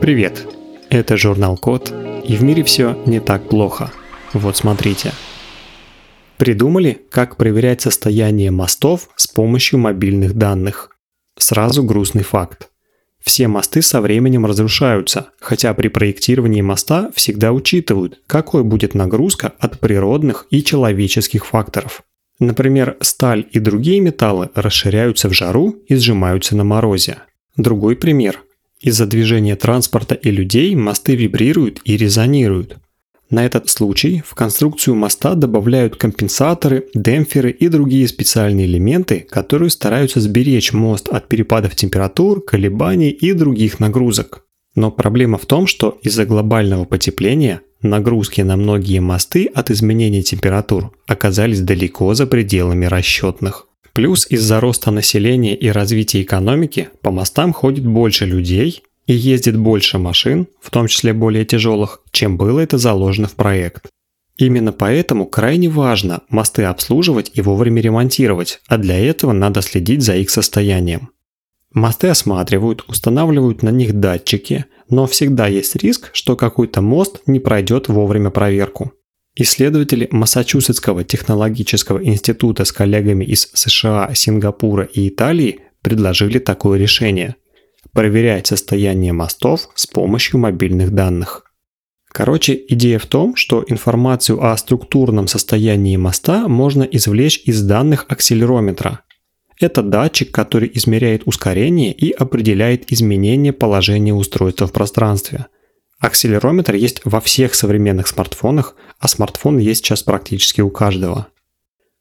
Привет! Это журнал Код, и в мире все не так плохо. Вот смотрите. Придумали, как проверять состояние мостов с помощью мобильных данных. Сразу грустный факт. Все мосты со временем разрушаются, хотя при проектировании моста всегда учитывают, какой будет нагрузка от природных и человеческих факторов. Например, сталь и другие металлы расширяются в жару и сжимаются на морозе. Другой пример. Из-за движения транспорта и людей мосты вибрируют и резонируют. На этот случай в конструкцию моста добавляют компенсаторы, демпферы и другие специальные элементы, которые стараются сберечь мост от перепадов температур, колебаний и других нагрузок. Но проблема в том, что из-за глобального потепления нагрузки на многие мосты от изменения температур оказались далеко за пределами расчетных. Плюс из-за роста населения и развития экономики по мостам ходит больше людей и ездит больше машин, в том числе более тяжелых, чем было это заложено в проект. Именно поэтому крайне важно мосты обслуживать и вовремя ремонтировать, а для этого надо следить за их состоянием. Мосты осматривают, устанавливают на них датчики, но всегда есть риск, что какой-то мост не пройдет вовремя проверку. Исследователи Массачусетского технологического института с коллегами из США, Сингапура и Италии предложили такое решение – проверять состояние мостов с помощью мобильных данных. Короче, идея в том, что информацию о структурном состоянии моста можно извлечь из данных акселерометра – это датчик, который измеряет ускорение и определяет изменение положения устройства в пространстве. Акселерометр есть во всех современных смартфонах, а смартфон есть сейчас практически у каждого.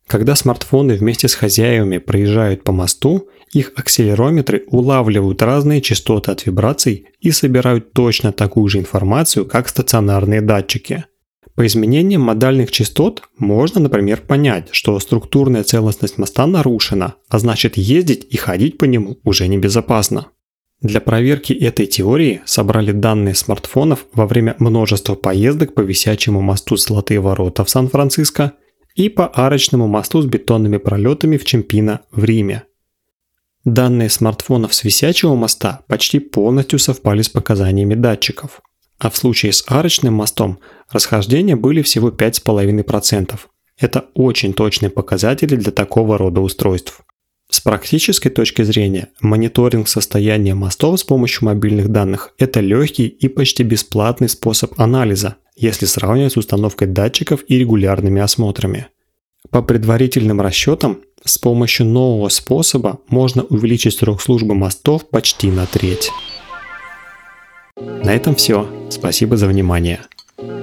Когда смартфоны вместе с хозяевами проезжают по мосту, их акселерометры улавливают разные частоты от вибраций и собирают точно такую же информацию, как стационарные датчики – по изменениям модальных частот можно, например, понять, что структурная целостность моста нарушена, а значит ездить и ходить по нему уже небезопасно. Для проверки этой теории собрали данные смартфонов во время множества поездок по висячему мосту Золотые ворота в Сан-Франциско и по арочному мосту с бетонными пролетами в Чемпино в Риме. Данные смартфонов с висячего моста почти полностью совпали с показаниями датчиков. А в случае с арочным мостом расхождения были всего 5,5%. Это очень точные показатели для такого рода устройств. С практической точки зрения, мониторинг состояния мостов с помощью мобильных данных – это легкий и почти бесплатный способ анализа, если сравнивать с установкой датчиков и регулярными осмотрами. По предварительным расчетам, с помощью нового способа можно увеличить срок службы мостов почти на треть. На этом все. Спасибо за внимание.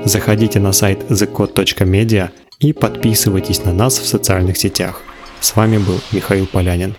Заходите на сайт thecode.media и подписывайтесь на нас в социальных сетях. С вами был Михаил Полянин.